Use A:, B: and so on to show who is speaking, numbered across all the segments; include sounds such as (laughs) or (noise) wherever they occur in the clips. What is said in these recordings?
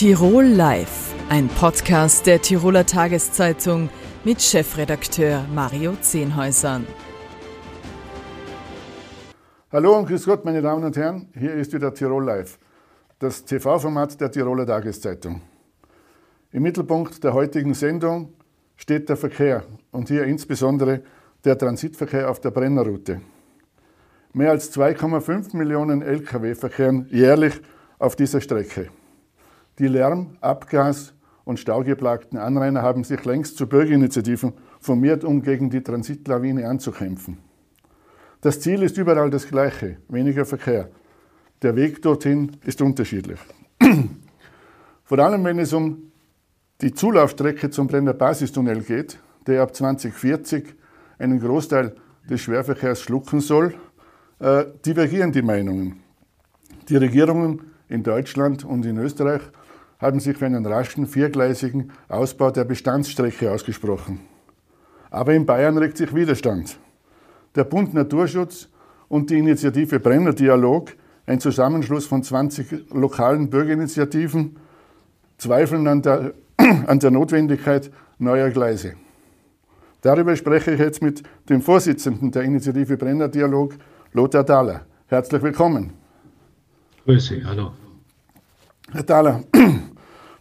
A: Tirol Live, ein Podcast der Tiroler Tageszeitung mit Chefredakteur Mario Zehnhäusern.
B: Hallo und grüß Gott, meine Damen und Herren. Hier ist wieder Tirol Live, das TV-Format der Tiroler Tageszeitung. Im Mittelpunkt der heutigen Sendung steht der Verkehr und hier insbesondere der Transitverkehr auf der Brennerroute. Mehr als 2,5 Millionen Lkw verkehren jährlich auf dieser Strecke. Die Lärm-, Abgas- und staugeplagten Anrainer haben sich längst zu Bürgerinitiativen formiert, um gegen die Transitlawine anzukämpfen. Das Ziel ist überall das gleiche, weniger Verkehr. Der Weg dorthin ist unterschiedlich. (clears throat) Vor allem, wenn es um die Zulaufstrecke zum Brenner Basistunnel geht, der ab 2040 einen Großteil des Schwerverkehrs schlucken soll, äh, divergieren die Meinungen. Die Regierungen in Deutschland und in Österreich haben sich für einen raschen viergleisigen Ausbau der Bestandsstrecke ausgesprochen. Aber in Bayern regt sich Widerstand. Der Bund Naturschutz und die Initiative Brenner Dialog, ein Zusammenschluss von 20 lokalen Bürgerinitiativen, zweifeln an der, (clears throat) an der Notwendigkeit neuer Gleise. Darüber spreche ich jetzt mit dem Vorsitzenden der Initiative Brenner Dialog, Lothar Dahler. Herzlich willkommen.
C: Grüße, hallo.
B: Herr Thaler, (clears throat)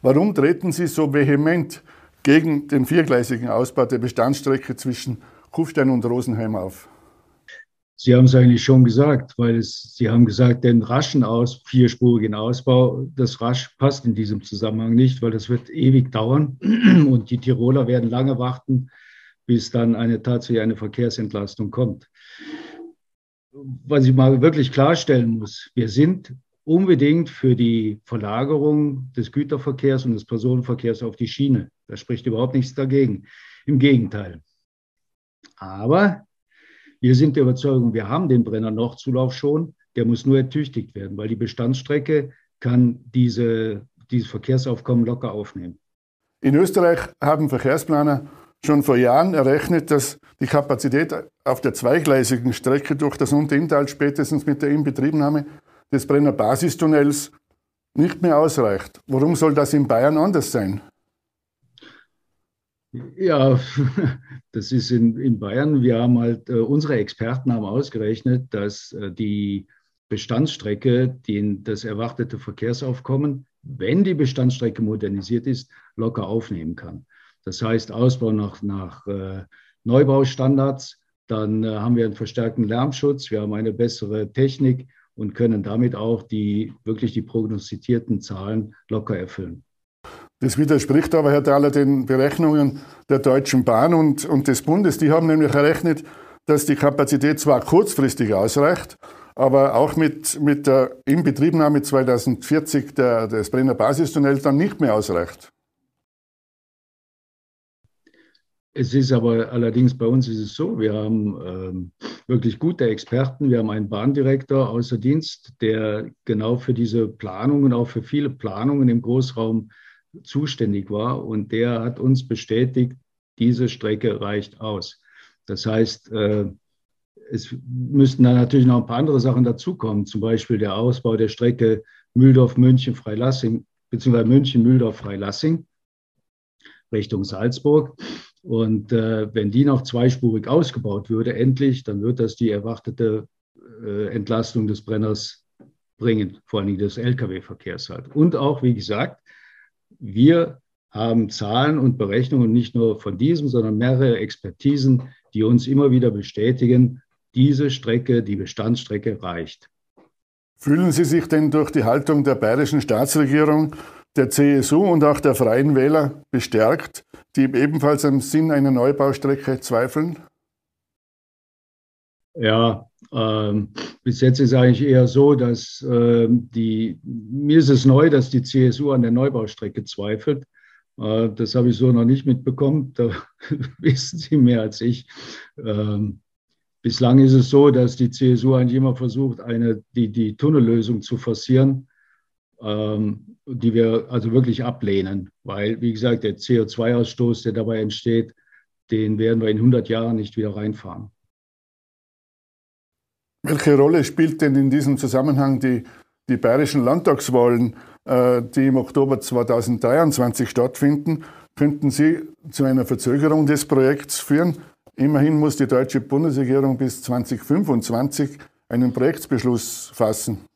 B: warum treten Sie so vehement gegen den viergleisigen Ausbau der Bestandsstrecke zwischen Kufstein und Rosenheim auf?
C: Sie haben es eigentlich schon gesagt, weil es, Sie haben gesagt, den raschen Aus, vierspurigen Ausbau, das rasch passt in diesem Zusammenhang nicht, weil das wird ewig dauern (clears throat) und die Tiroler werden lange warten, bis dann eine tatsächlich eine Verkehrsentlastung kommt. Was ich mal wirklich klarstellen muss, wir sind unbedingt für die Verlagerung des Güterverkehrs und des Personenverkehrs auf die Schiene. Da spricht überhaupt nichts dagegen. Im Gegenteil. Aber wir sind der Überzeugung, wir haben den Brenner Nordzulauf schon, der muss nur ertüchtigt werden, weil die Bestandsstrecke kann diese, dieses Verkehrsaufkommen locker aufnehmen.
B: In Österreich haben Verkehrsplaner schon vor Jahren errechnet, dass die Kapazität auf der zweigleisigen Strecke durch das Unterinntal spätestens mit der Inbetriebnahme des Brenner Basistunnels nicht mehr ausreicht. Warum soll das in Bayern anders sein?
C: Ja, (laughs) das ist in, in Bayern. Wir haben halt, äh, unsere Experten haben ausgerechnet, dass äh, die Bestandsstrecke den, das erwartete Verkehrsaufkommen, wenn die Bestandsstrecke modernisiert ist, locker aufnehmen kann. Das heißt, Ausbau nach, nach äh, Neubaustandards, dann haben wir einen verstärkten Lärmschutz, wir haben eine bessere Technik und können damit auch die wirklich die prognostizierten Zahlen locker erfüllen.
B: Das widerspricht aber, Herr Thaler, den Berechnungen der Deutschen Bahn und, und des Bundes. Die haben nämlich errechnet, dass die Kapazität zwar kurzfristig ausreicht, aber auch mit, mit der Inbetriebnahme 2040 der, des Brenner Basistunnels dann nicht mehr ausreicht.
C: Es ist aber allerdings bei uns ist es so, wir haben ähm, wirklich gute Experten. Wir haben einen Bahndirektor außer Dienst, der genau für diese Planungen, auch für viele Planungen im Großraum zuständig war. Und der hat uns bestätigt, diese Strecke reicht aus. Das heißt, äh, es müssten dann natürlich noch ein paar andere Sachen dazukommen, zum Beispiel der Ausbau der Strecke Mühldorf-München-Freilassing, beziehungsweise München-Mühldorf-Freilassing Richtung Salzburg. Und äh, wenn die noch zweispurig ausgebaut würde, endlich, dann wird das die erwartete äh, Entlastung des Brenners bringen, vor allem des Lkw-Verkehrs halt. Und auch, wie gesagt, wir haben Zahlen und Berechnungen nicht nur von diesem, sondern mehrere Expertisen, die uns immer wieder bestätigen, diese Strecke, die Bestandsstrecke reicht.
B: Fühlen Sie sich denn durch die Haltung der bayerischen Staatsregierung der CSU und auch der Freien Wähler bestärkt, die ebenfalls am Sinn einer Neubaustrecke zweifeln?
C: Ja, ähm, bis jetzt ist eigentlich eher so, dass äh, die, mir ist es neu, dass die CSU an der Neubaustrecke zweifelt. Äh, das habe ich so noch nicht mitbekommen. Da (laughs) wissen Sie mehr als ich. Ähm, bislang ist es so, dass die CSU eigentlich immer versucht, eine, die, die Tunnellösung zu forcieren ähm, die wir also wirklich ablehnen, weil, wie gesagt, der CO2-Ausstoß, der dabei entsteht, den werden wir in 100 Jahren nicht wieder reinfahren.
B: Welche Rolle spielt denn in diesem Zusammenhang die, die bayerischen Landtagswahlen, äh, die im Oktober 2023 stattfinden, könnten sie zu einer Verzögerung des Projekts führen. Immerhin muss die deutsche Bundesregierung bis 2025 einen Projektbeschluss fassen.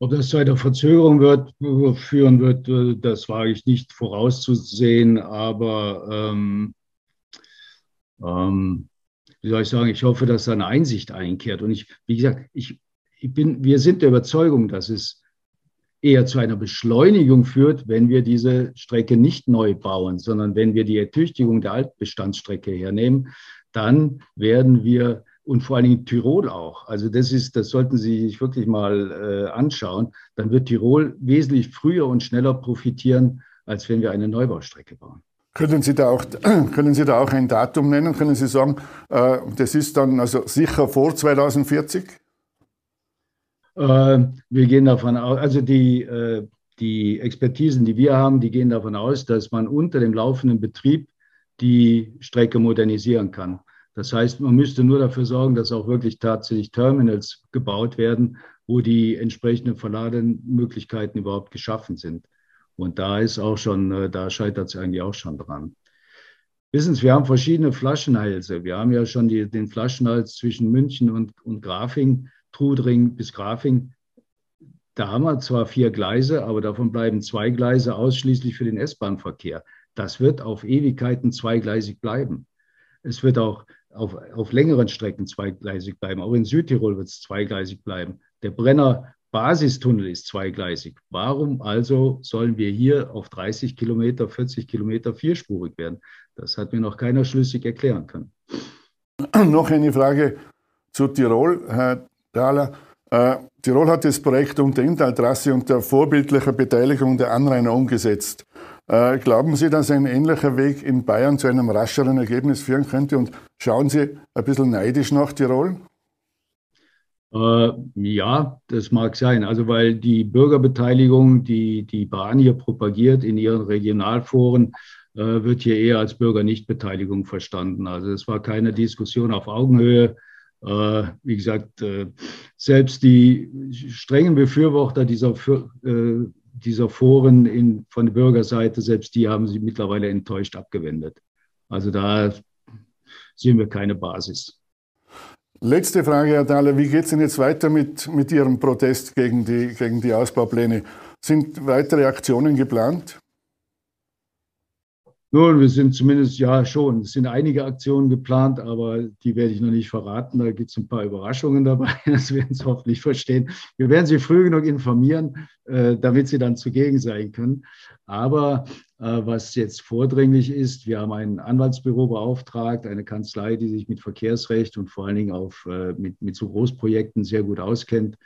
C: Ob das zu einer Verzögerung wird, führen wird, äh, das wage ich nicht vorauszusehen. Aber ähm, ähm, wie soll ich sagen, ich hoffe, dass da eine Einsicht einkehrt. Und ich, wie gesagt, ich, ich bin, wir sind der Überzeugung, dass es eher zu einer Beschleunigung führt, wenn wir diese Strecke nicht neu bauen, sondern wenn wir die Ertüchtigung der Altbestandsstrecke hernehmen, dann werden wir und vor allen Dingen Tirol auch. Also das ist, das sollten Sie sich wirklich mal äh, anschauen. Dann wird Tirol wesentlich früher und schneller profitieren, als wenn wir eine Neubaustrecke bauen.
B: Können Sie da auch, (clears throat) können Sie da auch ein Datum nennen? Können Sie sagen, äh, das ist dann also sicher vor 2040?
C: Äh, wir gehen davon aus, also die, äh, die Expertisen, die wir haben, die gehen davon aus, dass man unter dem laufenden Betrieb die Strecke modernisieren kann. Das heißt, man müsste nur dafür sorgen, dass auch wirklich tatsächlich Terminals gebaut werden, wo die entsprechenden Verlademöglichkeiten überhaupt geschaffen sind. Und da ist auch schon, äh, da scheitert es eigentlich auch schon dran. Wissen Sie, wir haben verschiedene Flaschenhalse. Wir haben ja schon die, den Flaschenhals zwischen München und, und Grafing, Trudring bis Grafing. Da haben wir zwar vier Gleise, aber davon bleiben zwei Gleise ausschließlich für den S-Bahn-Verkehr. Das wird auf Ewigkeiten zweigleisig bleiben. Es wird auch auf, auf längeren Strecken zweigleisig bleiben. Auch in Südtirol wird es zweigleisig bleiben. Der Brenner Basistunnel ist zweigleisig. Warum also sollen wir hier auf 30 Kilometer, 40 Kilometer vierspurig werden? Das hat mir noch keiner schlüssig erklären können. (clears throat)
B: Noch eine Frage zu Tirol, Herr Dahler. Äh, Tirol hat das Projekt unter Inntaltrasse unter vorbildlicher Beteiligung der Anrainer umgesetzt. Äh, glauben Sie, dass ein ähnlicher Weg in Bayern zu einem rascheren Ergebnis führen könnte? Und schauen Sie ein bisschen neidisch nach Tirol?
C: Äh, ja, das mag sein. Also weil die Bürgerbeteiligung, die die Bahn hier propagiert in ihren Regionalforen, äh, wird hier eher als Bürgernichtbeteiligung verstanden. Also es war keine Diskussion auf Augenhöhe. Äh, wie gesagt, äh, selbst die strengen Befürworter dieser äh, dieser Foren in, von der Bürgerseite, selbst die haben sie mittlerweile enttäuscht abgewendet. Also da sehen wir keine Basis.
B: Letzte Frage, Herr Thaler. Wie geht es denn jetzt weiter mit, mit Ihrem Protest gegen die, gegen die Ausbaupläne? Sind weitere Aktionen geplant?
C: Nun, wir sind zumindest, ja schon, es sind einige Aktionen geplant, aber die werde ich noch nicht verraten. Da gibt es ein paar Überraschungen dabei, (laughs) das werden Sie hoffentlich verstehen. Wir werden Sie früh genug informieren, äh, damit Sie dann zugegen sein können. Aber äh, was jetzt vordringlich ist, wir haben ein Anwaltsbüro beauftragt, eine Kanzlei, die sich mit Verkehrsrecht und vor allen Dingen auf, äh, mit, mit so Großprojekten sehr gut auskennt.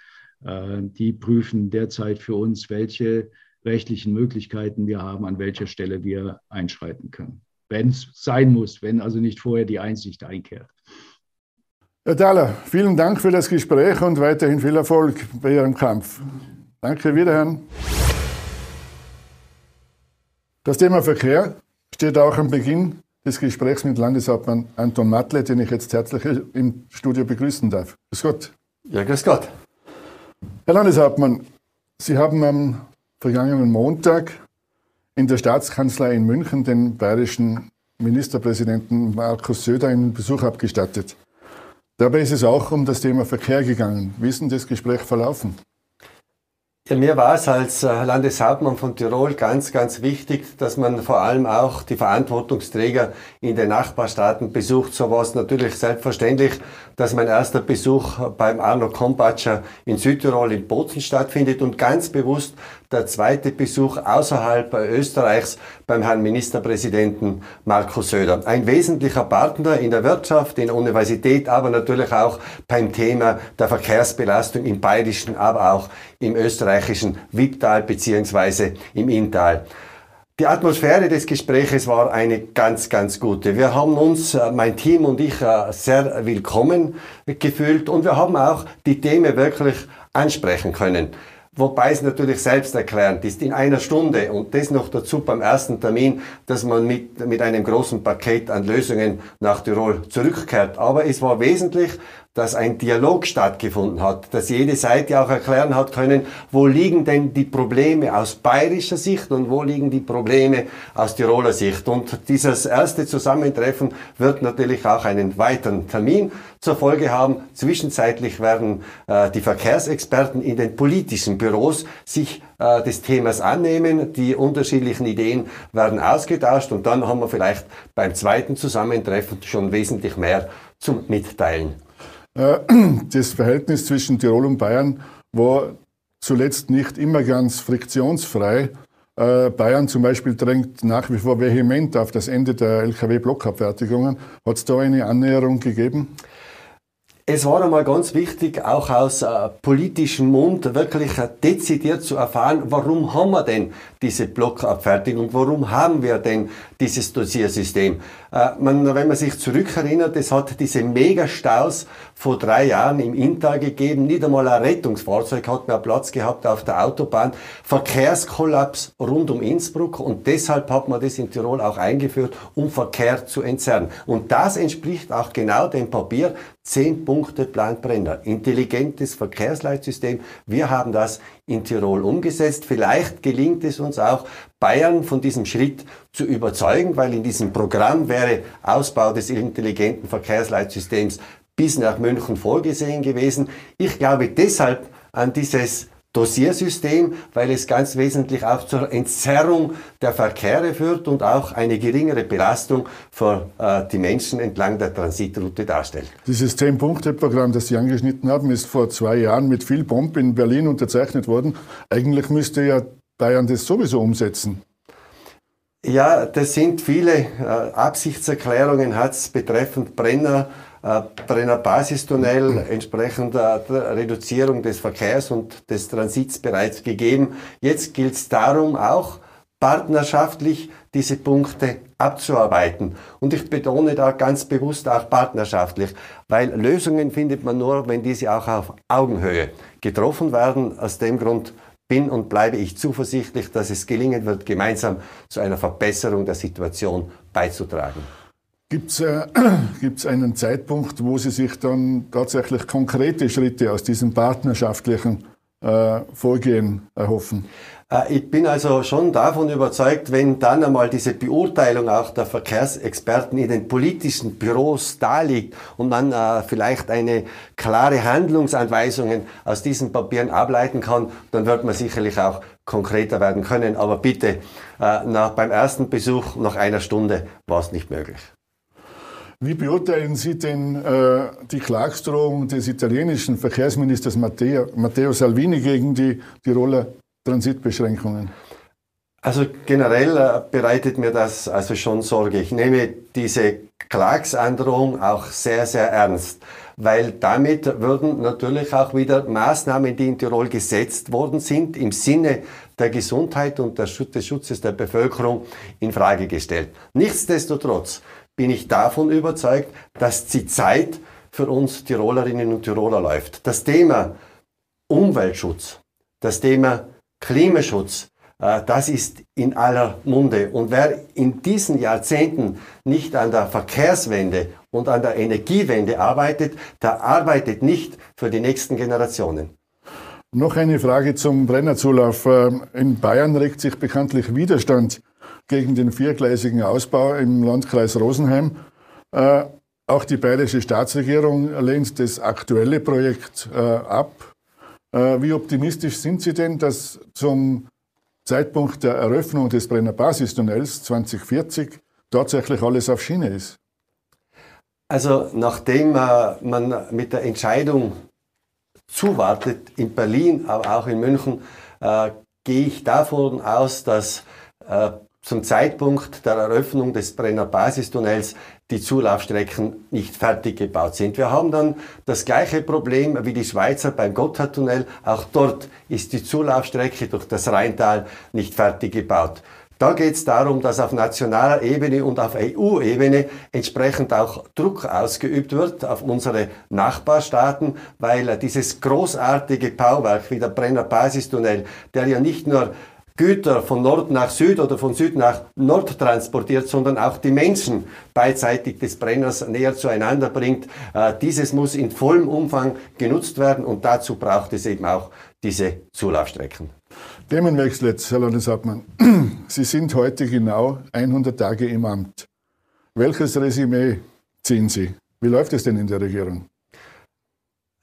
C: Die prüfen derzeit für uns, welche rechtlichen Möglichkeiten wir haben, an welcher Stelle wir einschreiten können. Wenn es sein muss, wenn also nicht vorher die Einsicht einkehrt.
B: Herr Thaler, vielen Dank für das Gespräch und weiterhin viel Erfolg bei Ihrem Kampf. Danke, wiederhören. Das Thema Verkehr steht auch am Beginn des Gesprächs mit Landeshauptmann Anton Matle, den ich jetzt herzlich im Studio begrüßen darf. Grüß Gott.
D: Ja, grüß Gott.
B: Herr Landeshauptmann, Sie haben am vergangenen Montag in der Staatskanzlei in München den bayerischen Ministerpräsidenten Markus Söder einen Besuch abgestattet. Dabei ist es auch um das Thema Verkehr gegangen. Wie ist denn das Gespräch verlaufen?
D: Ja, mir war es als äh, Landeshauptmann von Tirol ganz, ganz wichtig, dass man vor allem auch die Verantwortungsträger in den Nachbarstaaten besucht. So war es natürlich selbstverständlich, dass mein erster Besuch beim Arno Kompatscher in Südtirol in Bozen stattfindet und ganz bewusst der zweite Besuch außerhalb Österreichs beim Herrn Ministerpräsidenten Markus Söder. Ein wesentlicher Partner in der Wirtschaft, in der Universität, aber natürlich auch beim Thema der Verkehrsbelastung im bayerischen, aber auch im österreichischen Wipptal beziehungsweise im Inntal. Die Atmosphäre des Gespräches war eine ganz, ganz gute. Wir haben uns, äh, mein Team und ich, äh, sehr willkommen gefühlt und wir haben auch die Themen wirklich ansprechen können. Wobei es natürlich selbsterklärend ist, in einer Stunde und das noch dazu beim ersten Termin, dass man mit, mit einem großen Paket an Lösungen nach Tirol zurückkehrt. Aber es war wesentlich, dass ein Dialog stattgefunden hat, dass jede Seite auch erklären hat können, wo liegen denn die Probleme aus bayerischer Sicht und wo liegen die Probleme aus Tiroler Sicht. Und dieses erste Zusammentreffen wird natürlich auch einen weiteren Termin zur Folge haben. Zwischenzeitlich werden äh, die Verkehrsexperten in den politischen Büros sich äh, des Themas annehmen. Die unterschiedlichen Ideen werden ausgetauscht und dann haben wir vielleicht beim zweiten Zusammentreffen schon wesentlich mehr zum Mitteilen.
B: Äh, (clears throat) das Verhältnis zwischen Tirol und Bayern war zuletzt nicht immer ganz friktionsfrei. Äh, Bayern zum Beispiel drängt nach wie vor vehement auf das Ende der Lkw-Blockabfertigungen. Hat es da eine Annäherung gegeben?
D: Es war einmal ganz wichtig, auch aus äh, politischem Mund wirklich äh, dezidiert zu erfahren, warum haben wir denn diese Blockabfertigung, warum haben wir denn dieses Dossiersystem. Äh, man, wenn man sich zurückerinnert, es hat diese Megastaus vor drei Jahren im Inntal gegeben, nicht einmal ein Rettungsfahrzeug hat mehr Platz gehabt auf der Autobahn, Verkehrskollaps rund um Innsbruck und deshalb hat man das in Tirol auch eingeführt, um Verkehr zu entzerren. Und das entspricht auch genau dem Papier 10 Punkte Plan Brenner. Intelligentes Verkehrsleitsystem. Wir haben das in Tirol umgesetzt. Vielleicht gelingt es uns auch, Bayern von diesem Schritt zu überzeugen, weil in diesem Programm wäre Ausbau des intelligenten Verkehrsleitsystems bis nach München vorgesehen gewesen. Ich glaube deshalb an dieses Dossiersystem, weil es ganz wesentlich auch zur Entzerrung der Verkehre führt und auch eine geringere Belastung für äh, die Menschen entlang der Transitroute darstellt.
B: Dieses Zehn-Punkte-Programm, das Sie angeschnitten haben, ist vor zwei Jahren mit viel Pomp in Berlin unterzeichnet worden. Eigentlich müsste ja Bayern das sowieso umsetzen.
D: Ja, das sind viele äh, Absichtserklärungen, hat es betreffend Brenner äh, Brenner Basistunnel entsprechend der Reduzierung des Verkehrs und des Transits bereits gegeben. Jetzt gilt es darum, auch partnerschaftlich diese Punkte abzuarbeiten. Und ich betone da ganz bewusst auch partnerschaftlich, weil Lösungen findet man nur, wenn diese auch auf Augenhöhe getroffen werden. Aus dem Grund bin und bleibe ich zuversichtlich, dass es gelingen wird, gemeinsam zu einer Verbesserung der Situation beizutragen.
B: Gibt es äh, (clears throat) einen Zeitpunkt, wo Sie sich dann tatsächlich konkrete Schritte aus diesem partnerschaftlichen äh, Vorgehen erhoffen?
D: Äh, ich bin also schon davon überzeugt, wenn dann einmal diese Beurteilung auch der Verkehrsexperten in den politischen Büros darliegt und man äh, vielleicht eine klare Handlungsanweisungen aus diesen Papieren ableiten kann, dann wird man sicherlich auch konkreter werden können. Aber bitte, äh, nach, beim ersten Besuch nach einer Stunde war es nicht möglich.
B: Wie beurteilen Sie denn äh, die Klagsdrohung des italienischen Verkehrsministers Matteo, Matteo Salvini gegen die Tiroler Transitbeschränkungen?
D: Also generell äh, bereitet mir das also schon Sorge. Ich nehme diese Klagsandrohung auch sehr, sehr ernst, weil damit würden natürlich auch wieder Maßnahmen, die in Tirol gesetzt worden sind, im Sinne der Gesundheit und des Schutzes der Bevölkerung in Frage gestellt. Nichtsdestotrotz bin ich davon überzeugt, dass die Zeit für uns Tirolerinnen und Tiroler läuft. Das Thema Umweltschutz, das Thema Klimaschutz, äh, das ist in aller Munde. Und wer in diesen Jahrzehnten nicht an der Verkehrswende und an der Energiewende arbeitet, der arbeitet nicht für die nächsten Generationen.
B: Noch eine Frage zum Brennerzulauf. Äh, in Bayern regt sich bekanntlich Widerstand gegen den viergleisigen Ausbau im Landkreis Rosenheim. Äh, auch die bayerische Staatsregierung lehnt das aktuelle Projekt äh, ab. Äh, wie optimistisch sind Sie denn, dass zum Zeitpunkt der Eröffnung des Brenner Basistunnels 2040 tatsächlich alles auf Schiene ist?
D: Also nachdem äh, man mit der Entscheidung zuwartet in Berlin, aber auch in München, äh, gehe ich davon aus, dass äh, zum Zeitpunkt der Eröffnung des Brenner Basistunnels die Zulaufstrecken nicht fertig gebaut sind. Wir haben dann das gleiche Problem wie die Schweizer beim Gotthardtunnel. Auch dort ist die Zulaufstrecke durch das Rheintal nicht fertig gebaut. Da geht es darum, dass auf nationaler Ebene und auf EU-Ebene entsprechend auch Druck ausgeübt wird auf unsere Nachbarstaaten, weil dieses großartige Bauwerk wie der Brenner Basistunnel, der ja nicht nur Güter von Nord nach Süd oder von Süd nach Nord transportiert, sondern auch die Menschen beidseitig des Brenners näher zueinander bringt. Äh, dieses muss in vollem Umfang genutzt werden und dazu braucht es eben auch diese Zulaufstrecken.
B: Themenwechsel jetzt, Herr Landeshauptmann. (clears throat) Sie sind heute genau 100 Tage im Amt. Welches Resümee ziehen Sie? Wie läuft es denn in der Regierung?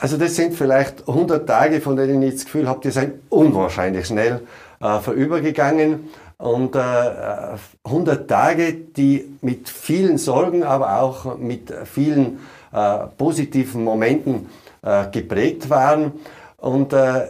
D: Also das sind vielleicht 100 Tage, von denen ich das Gefühl habe, die sind unwahrscheinlich schnell äh, vorübergegangen. Und äh, 100 Tage, die mit vielen Sorgen, aber auch mit vielen äh, positiven Momenten äh, geprägt waren. Und äh,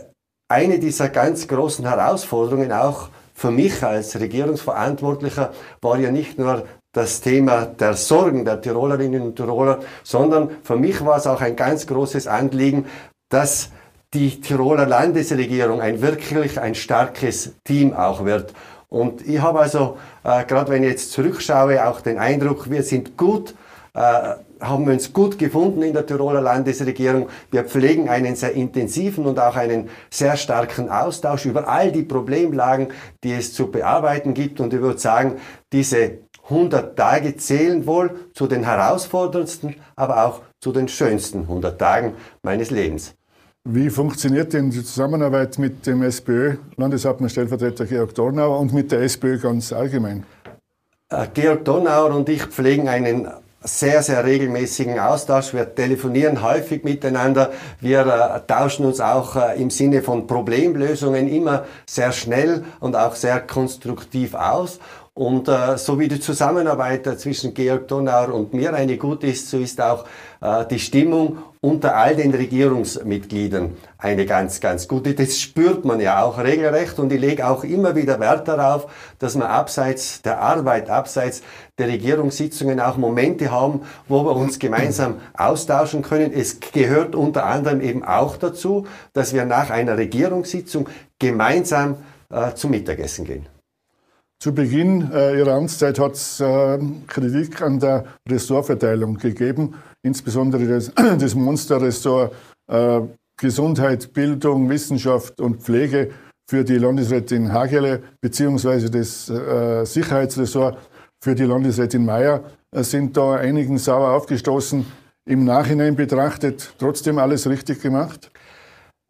D: eine dieser ganz großen Herausforderungen auch für mich als Regierungsverantwortlicher war ja nicht nur das Thema der Sorgen der Tirolerinnen und Tiroler, sondern für mich war es auch ein ganz großes Anliegen, dass die Tiroler Landesregierung ein wirklich ein starkes Team auch wird. Und ich habe also, äh, gerade wenn ich jetzt zurückschaue, auch den Eindruck, wir sind gut, äh, haben uns gut gefunden in der Tiroler Landesregierung. Wir pflegen einen sehr intensiven und auch einen sehr starken Austausch über all die Problemlagen, die es zu bearbeiten gibt. Und ich würde sagen, diese 100 Tage zählen wohl zu den herausforderndsten, aber auch zu den schönsten 100 Tagen meines Lebens.
B: Wie funktioniert denn die Zusammenarbeit mit dem SPÖ-Landeshauptmann Stellvertreter Georg Dornauer und mit der SPÖ ganz allgemein?
D: Äh, Georg Donauer und ich pflegen einen sehr, sehr regelmäßigen Austausch. Wir telefonieren häufig miteinander. Wir äh, tauschen uns auch äh, im Sinne von Problemlösungen immer sehr schnell und auch sehr konstruktiv aus. Und äh, so wie die Zusammenarbeit zwischen Georg Donauer und mir eine gute ist, so ist auch äh, die Stimmung unter all den Regierungsmitgliedern eine ganz, ganz gute. Das spürt man ja auch regelrecht und ich lege auch immer wieder Wert darauf, dass wir abseits der Arbeit, abseits der Regierungssitzungen auch Momente haben, wo wir uns gemeinsam austauschen können. Es gehört unter anderem eben auch dazu, dass wir nach einer Regierungssitzung gemeinsam äh, zum Mittagessen gehen.
B: Zu Beginn äh, Ihrer Amtszeit hat es äh, Kritik an der Ressortverteilung gegeben, insbesondere das, (clears throat) das Monsterressort äh, Gesundheit, Bildung, Wissenschaft und Pflege für die Landesrätin Hagele beziehungsweise das äh, Sicherheitsressort für die Landesrätin Mayer äh, sind da einigen sauer aufgestoßen. Im Nachhinein betrachtet trotzdem alles richtig gemacht?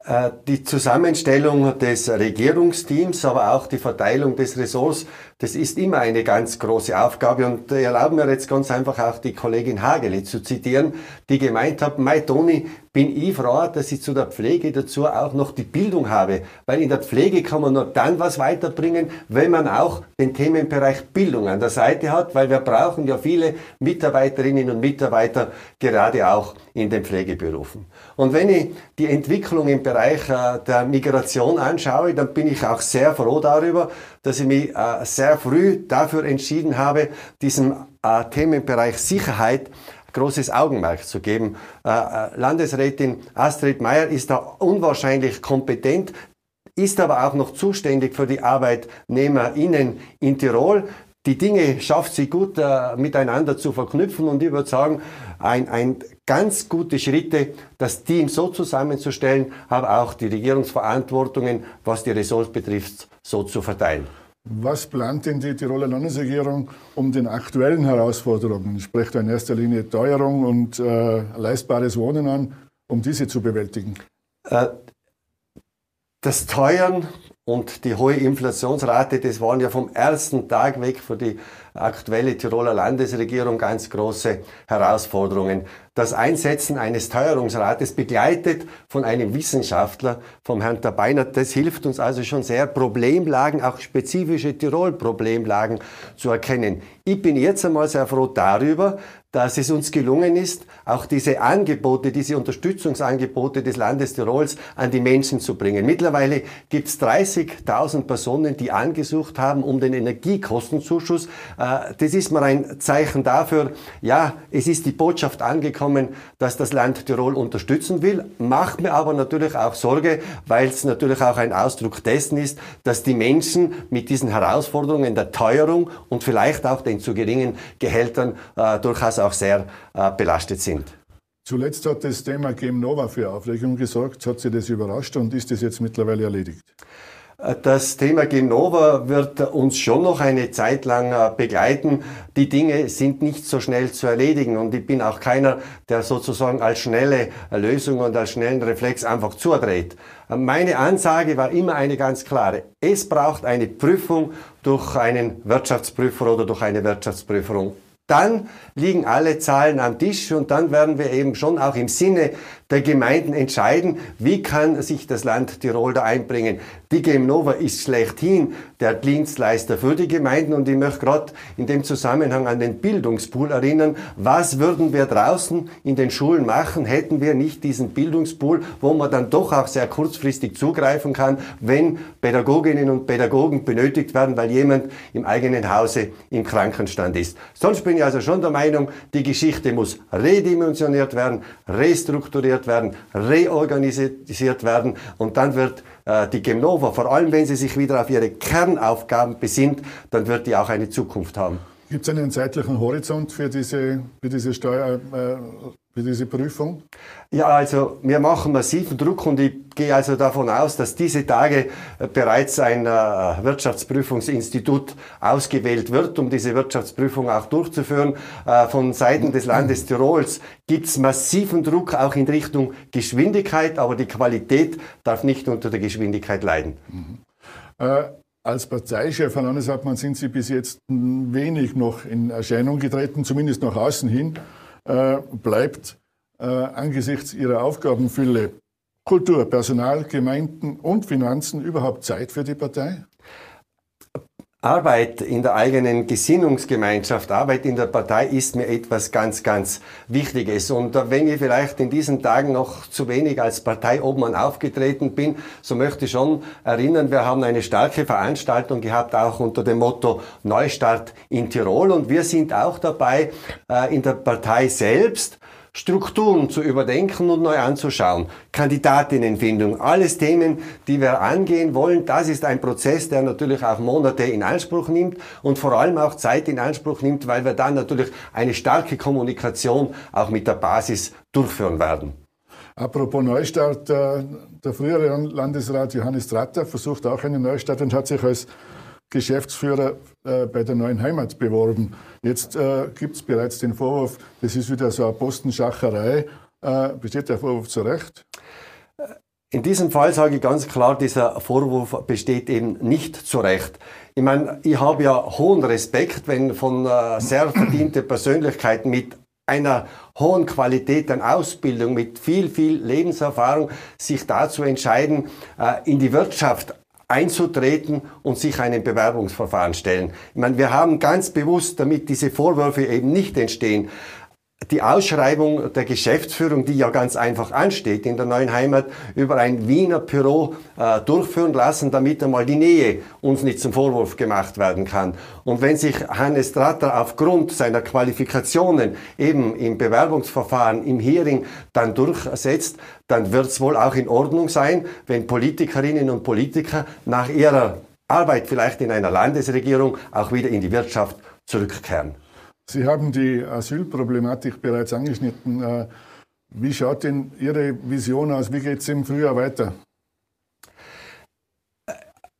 D: Äh, die Zusammenstellung des Regierungsteams, aber auch die Verteilung des Ressorts, das ist immer eine ganz große Aufgabe. Und erlauben mir jetzt ganz einfach auch die Kollegin Hageli zu zitieren, die gemeint hat, Mai Toni, bin ich froh, dass ich zu der Pflege dazu auch noch die Bildung habe. Weil in der Pflege kann man nur dann was weiterbringen, wenn man auch den Themenbereich Bildung an der Seite hat, weil wir brauchen ja viele Mitarbeiterinnen und Mitarbeiter gerade auch in den Pflegeberufen. Und wenn ich die Entwicklung im Bereich äh, der Migration anschaue, dann bin ich auch sehr froh darüber, dass ich mich äh, sehr früh dafür entschieden habe, diesem äh, Themenbereich Sicherheit großes Augenmerk zu geben. Äh, Landesrätin Astrid Meyer ist da unwahrscheinlich kompetent, ist aber auch noch zuständig für die ArbeitnehmerInnen in Tirol. Die Dinge schafft sie gut äh, miteinander zu verknüpfen und ich würde sagen, ein, ein ganz gute Schritte, das Team so zusammenzustellen, aber auch die Regierungsverantwortungen, was die Ressorts betrifft, so zu verteilen.
B: Was plant denn die Tiroler Landesregierung, um den aktuellen Herausforderungen, ich spreche da in erster Linie Teuerung und äh, leistbares Wohnen an, um diese zu bewältigen? Äh,
D: das Teuern und die hohe Inflationsrate, das waren ja vom ersten Tag weg für die aktuelle Tiroler Landesregierung ganz große Herausforderungen. Das Einsetzen eines Teuerungsrates begleitet von einem Wissenschaftler, vom Herrn Tabeiner, das hilft uns also schon sehr, Problemlagen, auch spezifische Tirol-Problemlagen zu erkennen. Ich bin jetzt einmal sehr froh darüber, dass es uns gelungen ist, auch diese Angebote, diese Unterstützungsangebote des Landes Tirols an die Menschen zu bringen. Mittlerweile gibt es 30.000 Personen, die angesucht haben um den Energiekostenzuschuss. Äh, das ist mal ein Zeichen dafür, ja, es ist die Botschaft angekommen, dass das Land Tirol unterstützen will, macht mir aber natürlich auch Sorge, weil es natürlich auch ein Ausdruck dessen ist, dass die Menschen mit diesen Herausforderungen der Teuerung und vielleicht auch den zu geringen Gehältern äh, durchaus auch sehr äh, belastet sind.
B: Zuletzt hat das Thema Game Nova für Aufregung gesorgt. Hat Sie das überrascht und ist das jetzt mittlerweile erledigt?
D: Das Thema Genova wird uns schon noch eine Zeit lang äh, begleiten. Die Dinge sind nicht so schnell zu erledigen und ich bin auch keiner, der sozusagen als schnelle Lösung und als schnellen Reflex einfach zudreht. Meine Ansage war immer eine ganz klare. Es braucht eine Prüfung durch einen Wirtschaftsprüfer oder durch eine Wirtschaftsprüferung. Dann liegen alle Zahlen am Tisch und dann werden wir eben schon auch im Sinne der Gemeinden entscheiden, wie kann sich das Land Tirol da einbringen. Die Gemnova ist schlechthin der Dienstleister für die Gemeinden und ich möchte gerade in dem Zusammenhang an den Bildungspool erinnern. Was würden wir draußen in den Schulen machen, hätten wir nicht diesen Bildungspool, wo man dann doch auch sehr kurzfristig zugreifen kann, wenn Pädagoginnen und Pädagogen benötigt werden, weil jemand im eigenen Hause im Krankenstand ist. Sonst bin ich also schon der Meinung, die Geschichte muss redimensioniert werden, restrukturiert werden, reorganisiert werden und dann wird äh, die Gemnova, vor allem wenn sie sich wieder auf ihre Kernaufgaben besinnt, dann wird die auch eine Zukunft haben.
B: Gibt es einen zeitlichen Horizont für diese, für diese Steuer, äh, für diese Prüfung?
D: Ja, also wir machen massiven Druck und ich gehe also davon aus, dass diese Tage äh, bereits ein äh, Wirtschaftsprüfungsinstitut ausgewählt wird, um diese Wirtschaftsprüfung auch durchzuführen. Äh, von Seiten des Landes Tirols gibt es massiven Druck auch in Richtung Geschwindigkeit, aber die Qualität darf nicht unter der Geschwindigkeit leiden. Mhm.
B: Äh, als Parteichef, Herr Landeshauptmann, sind Sie bis jetzt wenig noch in Erscheinung getreten, zumindest nach außen hin. Äh, bleibt äh, angesichts Ihrer Aufgabenfülle Kultur, Personal, Gemeinden und Finanzen überhaupt Zeit für die Partei?
D: Arbeit in der eigenen Gesinnungsgemeinschaft, Arbeit in der Partei ist mir etwas ganz, ganz Wichtiges. Und wenn ich vielleicht in diesen Tagen noch zu wenig als Parteiobmann aufgetreten bin, so möchte ich schon erinnern, wir haben eine starke Veranstaltung gehabt, auch unter dem Motto Neustart in Tirol. Und wir sind auch dabei, äh, in der Partei selbst Strukturen zu überdenken und neu anzuschauen. Kandidatinnenfindung, alles Themen, die wir angehen wollen. Das ist ein Prozess, der natürlich auch Monate in Anspruch nimmt und vor allem auch Zeit in Anspruch nimmt, weil wir dann natürlich eine starke Kommunikation auch mit der Basis durchführen werden.
B: Apropos Neustart, äh, der frühere Landesrat Johannes Tratter versucht auch einen Neustart und hat sich als Geschäftsführer äh, bei der neuen Heimat beworben. Jetzt äh, gibt es bereits den Vorwurf, das ist wieder so eine Postenschacherei. Äh, besteht der Vorwurf zu Recht?
D: In diesem Fall sage ich ganz klar, dieser Vorwurf besteht eben nicht zu Recht. Ich meine, ich habe ja hohen Respekt, wenn von äh, sehr verdiente Persönlichkeiten mit einer hohen Qualität an Ausbildung, mit viel, viel Lebenserfahrung sich dazu entscheiden, äh, in die Wirtschaft einzutreten und sich einem Bewerbungsverfahren stellen. Ich meine, wir haben ganz bewusst, damit diese Vorwürfe eben nicht entstehen, die Ausschreibung der Geschäftsführung, die ja ganz einfach ansteht in der neuen Heimat, über ein Wiener Büro äh, durchführen lassen, damit einmal die Nähe uns nicht zum Vorwurf gemacht werden kann. Und wenn sich Hannes Tratter aufgrund seiner Qualifikationen eben im Bewerbungsverfahren, im Hearing dann durchsetzt, dann wird es wohl auch in Ordnung sein, wenn Politikerinnen und Politiker nach ihrer Arbeit vielleicht in einer Landesregierung auch wieder in die Wirtschaft zurückkehren.
B: Sie haben die Asylproblematik bereits angeschnitten. Äh, wie schaut denn Ihre Vision aus? Wie geht es im Frühjahr weiter?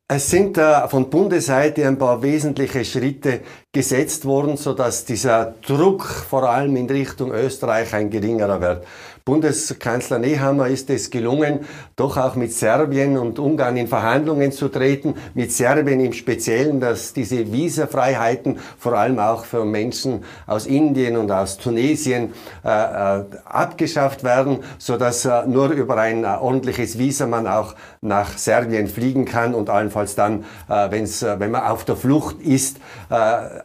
D: Es sind äh, von Bundesseite ein paar wesentliche Schritte gesetzt worden, sodass dieser Druck vor allem in Richtung Österreich ein geringerer wird. Bundeskanzler Nehammer ist es gelungen, doch auch mit Serbien und Ungarn in Verhandlungen zu treten, mit Serbien im Speziellen, dass diese Visafreiheiten vor allem auch für Menschen aus Indien und aus Tunesien äh, äh, abgeschafft werden, so dass äh, nur über ein äh, ordentliches Visa man auch nach Serbien fliegen kann und allenfalls dann, äh, wenn's, äh, wenn man auf der Flucht ist,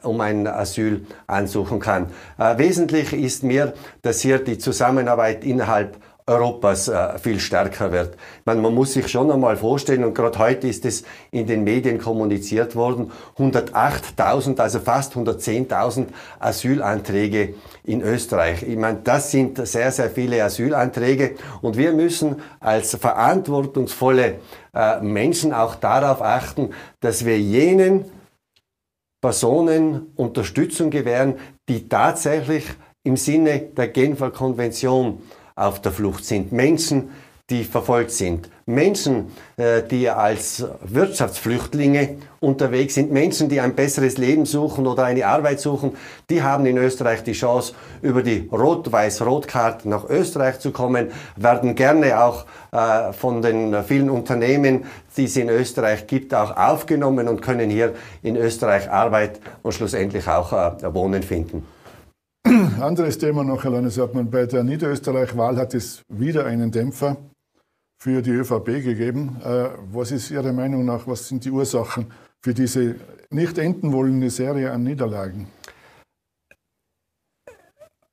D: um ein Asyl ansuchen kann. wesentlich ist mir, dass hier die Zusammenarbeit in innerhalb Europas äh, viel stärker wird. Man, man muss sich schon einmal vorstellen, und gerade heute ist es in den Medien kommuniziert worden, 108.000, also fast 110.000 Asylanträge in Österreich. Ich meine, das sind sehr, sehr viele Asylanträge und wir müssen als verantwortungsvolle äh, Menschen auch darauf achten, dass wir jenen Personen Unterstützung gewähren, die tatsächlich im Sinne der Genfer Konvention auf der Flucht sind. Menschen, die verfolgt sind. Menschen, äh, die als Wirtschaftsflüchtlinge unterwegs sind, Menschen, die ein besseres Leben suchen oder eine Arbeit suchen, die haben in Österreich die Chance, über die Rot-Weiß-Rot-Karte nach Österreich zu kommen, werden gerne auch äh, von den vielen Unternehmen, die es in Österreich gibt, auch aufgenommen und können hier in Österreich Arbeit und schlussendlich auch äh, Wohnen finden. (clears throat)
B: Anderes Thema noch, Herr Landeshauptmann. Bei der Niederösterreich-Wahl hat es wieder einen Dämpfer für die ÖVP gegeben. Äh, was ist Ihrer Meinung nach, was sind die Ursachen für diese nicht enden wollende Serie an Niederlagen?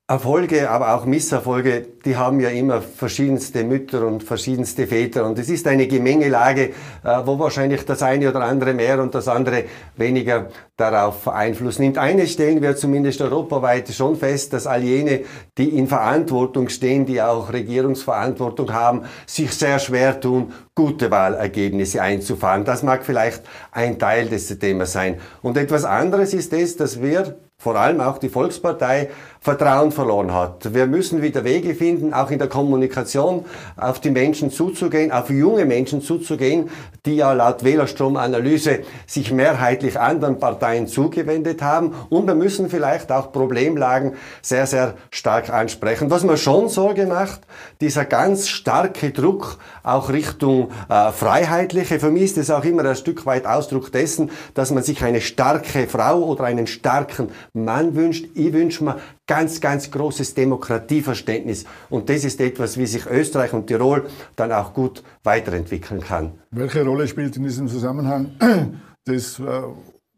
D: Erfolge, aber auch Misserfolge, die haben ja immer verschiedenste Mütter und verschiedenste Väter. Und es ist eine Gemengelage, äh, wo wahrscheinlich das eine oder andere mehr und das andere weniger darauf Einfluss nimmt. Eines stellen wir zumindest europaweit schon fest, dass all jene, die in Verantwortung stehen, die auch Regierungsverantwortung haben, sich sehr schwer tun, gute Wahlergebnisse einzufahren. Das mag vielleicht ein Teil des Themas sein. Und etwas anderes ist es, dass wir vor allem auch die Volkspartei Vertrauen verloren hat. Wir müssen wieder Wege finden, auch in der Kommunikation auf die Menschen zuzugehen, auf junge Menschen zuzugehen, die ja laut Wählerstromanalyse sich mehrheitlich anderen Parteien zugewendet haben. Und wir müssen vielleicht auch Problemlagen sehr, sehr stark ansprechen. Was mir schon Sorge macht, dieser ganz starke Druck auch Richtung äh, Freiheitliche. Für mich ist es auch immer ein Stück weit Ausdruck dessen, dass man sich eine starke Frau oder einen starken Mann wünscht. Ich wünsche mir ganz, ganz großes Demokratieverständnis. Und das ist etwas, wie sich Österreich und Tirol dann auch gut weiterentwickeln kann.
B: Welche Rolle spielt in diesem Zusammenhang (clears throat) das, äh,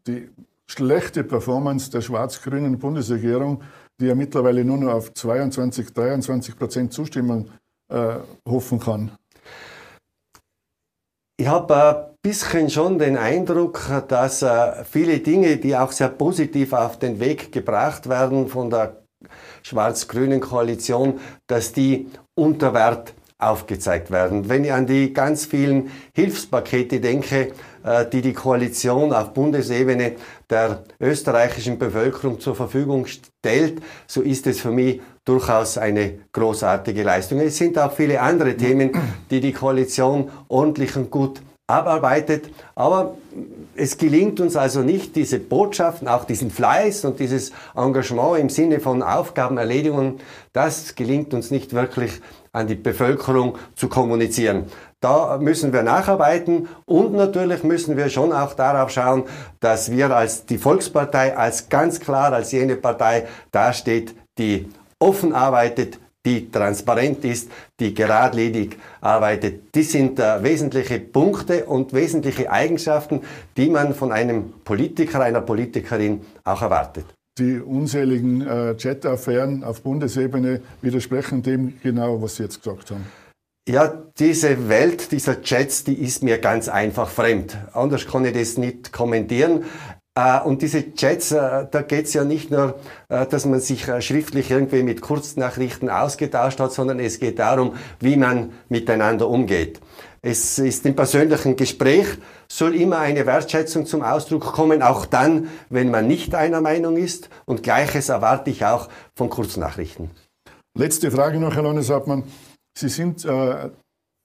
B: die schlechte Performance der schwarz-grünen Bundesregierung, die ja mittlerweile nur noch auf 22, 23 Prozent Zustimmung äh, hoffen kann?
D: Ich habe ein bisschen schon den Eindruck, dass äh, viele Dinge, die auch sehr positiv auf den Weg gebracht werden von der schwarz-grünen Koalition, dass die unter Wert aufgezeigt werden. Wenn ich an die ganz vielen Hilfspakete denke, äh, die die Koalition auf Bundesebene der österreichischen Bevölkerung zur Verfügung stellt, so ist es für mich durchaus eine großartige Leistung. Es sind auch viele andere Themen, die die Koalition ordentlich und gut abarbeitet. Aber es gelingt uns also nicht, diese Botschaften, auch diesen Fleiß und dieses Engagement im Sinne von Aufgabenerledigungen, das gelingt uns nicht wirklich an die Bevölkerung zu kommunizieren. Da müssen wir nacharbeiten und natürlich müssen wir schon auch darauf schauen, dass wir als die Volkspartei als ganz klar als jene Partei dasteht, die offen arbeitet, die transparent ist, die geradlinig arbeitet. Das sind äh, wesentliche Punkte und wesentliche Eigenschaften, die man von einem Politiker, einer Politikerin auch erwartet.
B: Die unzähligen äh, Chat-Affären auf Bundesebene widersprechen dem genau, was Sie jetzt gesagt haben.
D: Ja, diese Welt dieser Chats, die ist mir ganz einfach fremd. Anders kann ich das nicht kommentieren. Äh, und diese Chats, äh, da geht's ja nicht nur, äh, dass man sich schriftlich irgendwie mit Kurznachrichten ausgetauscht hat, sondern es geht darum, wie man miteinander umgeht. Es ist im persönlichen Gespräch, soll immer eine Wertschätzung zum Ausdruck kommen, auch dann, wenn man nicht einer Meinung ist. Und Gleiches erwarte ich auch von Kurznachrichten.
B: Letzte Frage noch, Herr Landeshauptmann. Sie sind äh,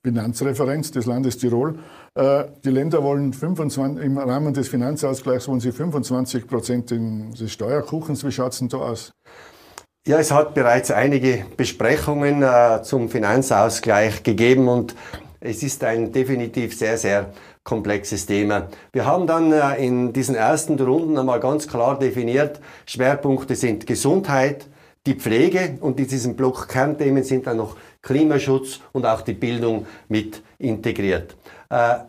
B: Finanzreferent des Landes Tirol. Äh, die Länder wollen 25, im Rahmen des Finanzausgleichs wollen sie 25 Prozent des Steuerkuchens. Wie schaut es denn da aus?
D: Ja, es hat bereits einige Besprechungen äh, zum Finanzausgleich gegeben und es ist ein definitiv sehr, sehr komplexes Thema. Wir haben dann äh, in diesen ersten Runden einmal ganz klar definiert, Schwerpunkte sind Gesundheit, die Pflege und in diesem Block Kernthemen sind dann noch Klimaschutz und auch die Bildung mit integriert. Äh,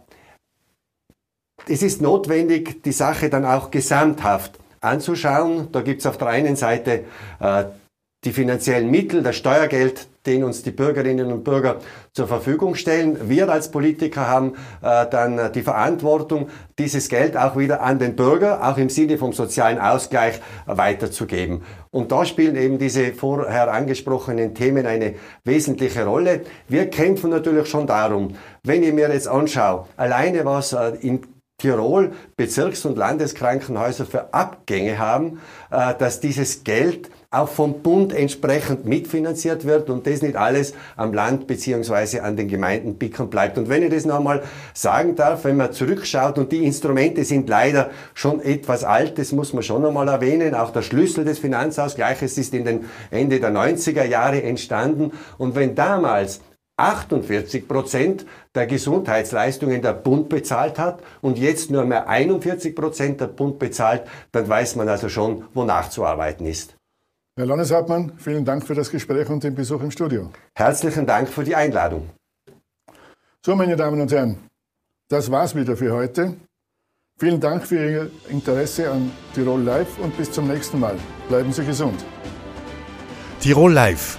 D: es ist notwendig, die Sache dann auch gesamthaft anzuschauen. Da gibt es auf der einen Seite äh, die finanziellen Mittel, das Steuergeld, den uns die Bürgerinnen und Bürger zur Verfügung stellen. Wir als Politiker haben äh, dann die Verantwortung, dieses Geld auch wieder an den Bürger, auch im Sinne vom sozialen Ausgleich, weiterzugeben. Und da spielen eben diese vorher angesprochenen Themen eine wesentliche Rolle. Wir kämpfen natürlich schon darum, wenn ich mir jetzt anschaue, alleine was äh, in Tirol Bezirks- und Landeskrankenhäuser für Abgänge haben, äh, dass dieses Geld auch vom Bund entsprechend mitfinanziert wird und das nicht alles am Land beziehungsweise an den Gemeinden picken bleibt. Und wenn ich das noch einmal sagen darf, wenn man zurückschaut und die Instrumente sind leider schon etwas alt, das muss man schon einmal erwähnen, auch der Schlüssel des Finanzausgleiches ist in den Ende der 90er Jahre entstanden und wenn damals 48 Prozent der Gesundheitsleistungen der Bund bezahlt hat und jetzt nur mehr 41 Prozent der Bund bezahlt, dann weiß man also schon, wonach zu arbeiten ist.
B: Herr Landeshauptmann, vielen Dank für das Gespräch und den Besuch im Studio.
D: Herzlichen Dank für die Einladung.
B: So, meine Damen und Herren, das war's wieder für heute. Vielen Dank für Ihr Interesse an Tirol Live und bis zum nächsten Mal. Bleiben Sie gesund.
E: Tirol Live